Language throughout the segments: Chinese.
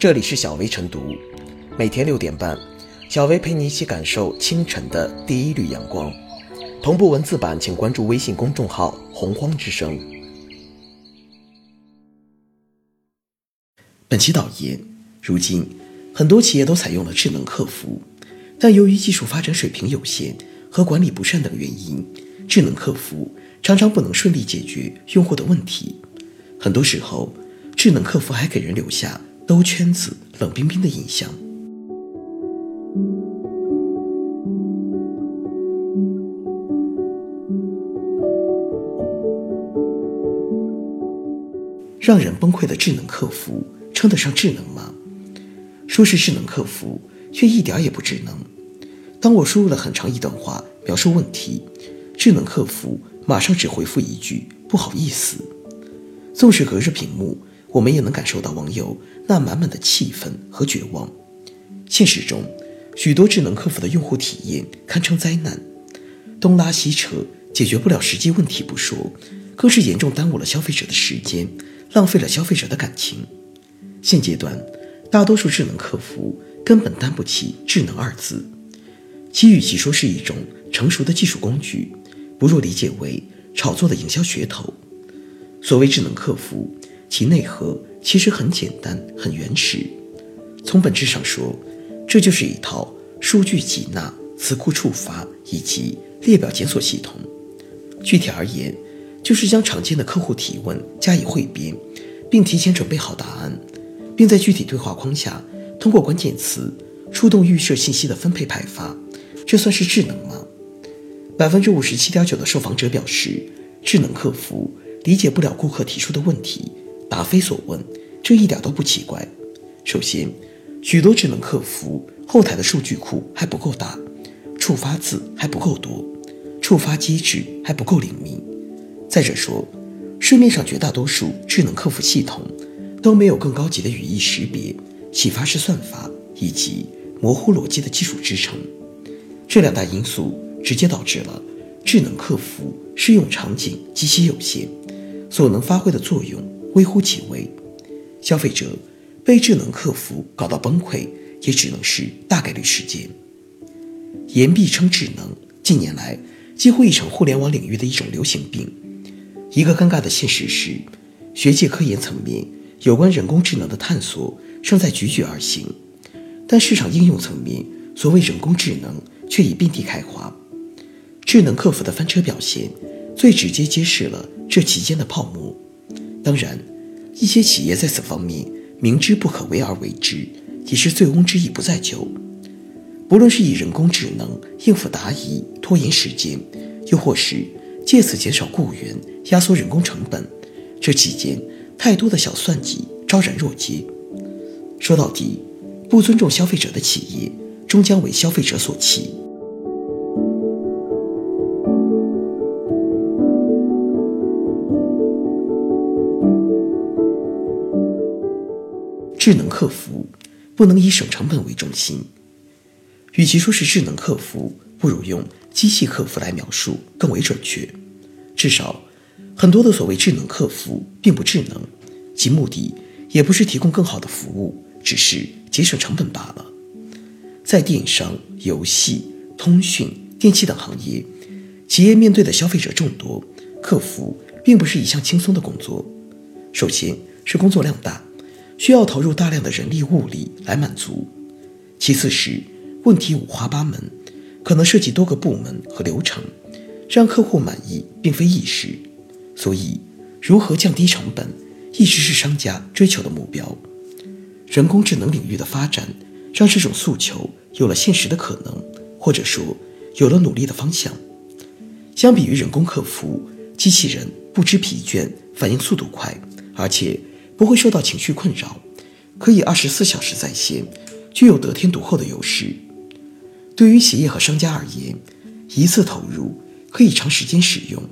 这里是小薇晨读，每天六点半，小薇陪你一起感受清晨的第一缕阳光。同步文字版，请关注微信公众号“洪荒之声”。本期导言：如今，很多企业都采用了智能客服，但由于技术发展水平有限和管理不善等原因，智能客服常常不能顺利解决用户的问题。很多时候，智能客服还给人留下兜圈子、冷冰冰的印象。让人崩溃的智能客服，称得上智能吗？说是智能客服，却一点也不智能。当我输入了很长一段话描述问题，智能客服马上只回复一句“不好意思”。纵使隔着屏幕，我们也能感受到网友那满满的气愤和绝望。现实中，许多智能客服的用户体验堪称灾难，东拉西扯，解决不了实际问题不说，更是严重耽误了消费者的时间，浪费了消费者的感情。现阶段，大多数智能客服根本担不起“智能”二字，其与其说是一种成熟的技术工具，不如理解为炒作的营销噱头。所谓智能客服，其内核其实很简单、很原始。从本质上说，这就是一套数据集纳、词库触发以及列表检索系统。具体而言，就是将常见的客户提问加以汇编，并提前准备好答案，并在具体对话框下通过关键词触动预设信息的分配派发。这算是智能吗？百分之五十七点九的受访者表示，智能客服。理解不了顾客提出的问题，答非所问，这一点都不奇怪。首先，许多智能客服后台的数据库还不够大，触发字还不够多，触发机制还不够灵敏。再者说，市面上绝大多数智能客服系统都没有更高级的语义识别、启发式算法以及模糊逻辑的基础支撑。这两大因素直接导致了智能客服适用场景极其有限。所能发挥的作用微乎其微，消费者被智能客服搞到崩溃，也只能是大概率事件。言必称智能，近年来几乎已成互联网领域的一种流行病。一个尴尬的现实是，学界科研层面有关人工智能的探索正在踽踽而行，但市场应用层面，所谓人工智能却已遍地开花。智能客服的翻车表现。最直接揭示了这期间的泡沫。当然，一些企业在此方面明知不可为而为之，也是醉翁之意不在酒。不论是以人工智能应付答疑、拖延时间，又或是借此减少雇员、压缩人工成本，这期间太多的小算计昭然若揭。说到底，不尊重消费者的企业，终将为消费者所弃。智能客服不能以省成本为中心，与其说是智能客服，不如用机器客服来描述更为准确。至少，很多的所谓智能客服并不智能，其目的也不是提供更好的服务，只是节省成本罢了。在电商、游戏、通讯、电器等行业，企业面对的消费者众多，客服并不是一项轻松的工作。首先是工作量大。需要投入大量的人力物力来满足。其次是问题五花八门，可能涉及多个部门和流程，让客户满意并非易事。所以，如何降低成本，一直是商家追求的目标。人工智能领域的发展，让这种诉求有了现实的可能，或者说有了努力的方向。相比于人工客服，机器人不知疲倦，反应速度快，而且。不会受到情绪困扰，可以二十四小时在线，具有得天独厚的优势。对于企业和商家而言，一次投入可以长时间使用，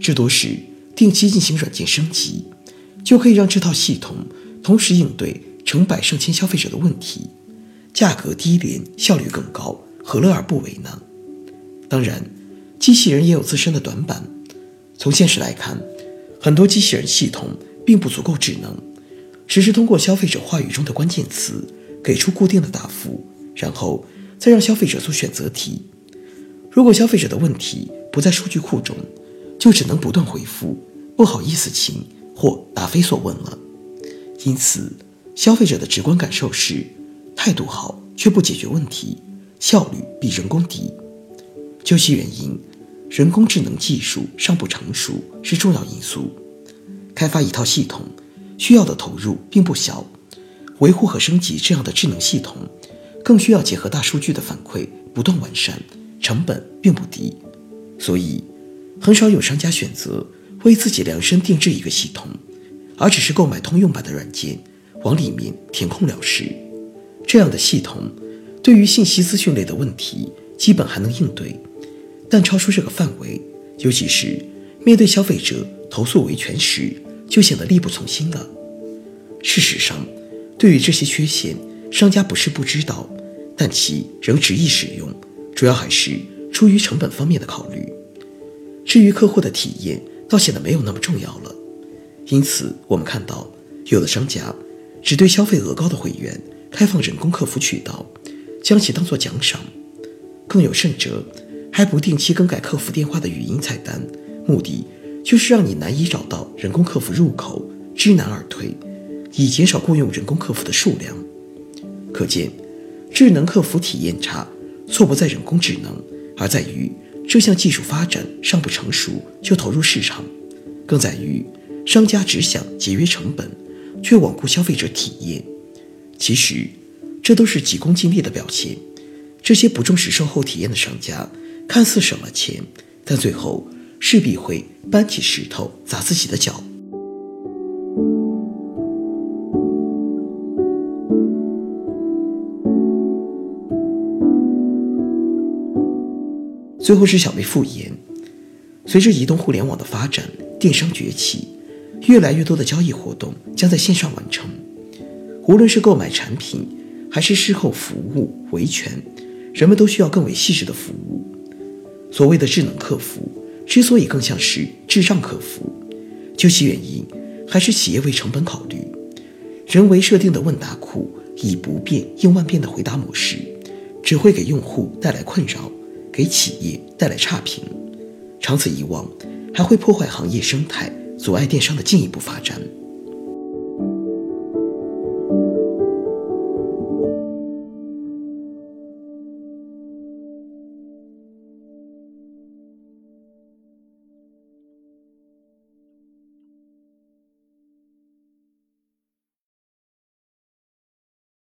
至多是定期进行软件升级，就可以让这套系统同时应对成百上千消费者的问题，价格低廉，效率更高，何乐而不为呢？当然，机器人也有自身的短板。从现实来看，很多机器人系统并不足够智能。只是通过消费者话语中的关键词给出固定的答复，然后再让消费者做选择题。如果消费者的问题不在数据库中，就只能不断回复“不好意思，请”或“答非所问”了。因此，消费者的直观感受是态度好却不解决问题，效率比人工低。究其原因，人工智能技术尚不成熟是重要因素。开发一套系统需要的投入并不小，维护和升级这样的智能系统，更需要结合大数据的反馈不断完善，成本并不低。所以，很少有商家选择为自己量身定制一个系统，而只是购买通用版的软件，往里面填空了事。这样的系统，对于信息资讯类的问题，基本还能应对。但超出这个范围，尤其是面对消费者投诉维权时，就显得力不从心了。事实上，对于这些缺陷，商家不是不知道，但其仍执意使用，主要还是出于成本方面的考虑。至于客户的体验，倒显得没有那么重要了。因此，我们看到有的商家只对消费额高的会员开放人工客服渠道，将其当作奖赏；更有甚者。还不定期更改客服电话的语音菜单，目的就是让你难以找到人工客服入口，知难而退，以减少雇佣人工客服的数量。可见，智能客服体验差，错不在人工智能，而在于这项技术发展尚不成熟就投入市场，更在于商家只想节约成本，却罔顾消费者体验。其实，这都是急功近利的表现。这些不重视售后体验的商家。看似省了钱，但最后势必会搬起石头砸自己的脚。最后是小妹复言，随着移动互联网的发展，电商崛起，越来越多的交易活动将在线上完成。无论是购买产品，还是事后服务维权，人们都需要更为细致的服务。所谓的智能客服之所以更像是智障客服，究其原因，还是企业为成本考虑，人为设定的问答库以不变应万变的回答模式，只会给用户带来困扰，给企业带来差评，长此以往，还会破坏行业生态，阻碍电商的进一步发展。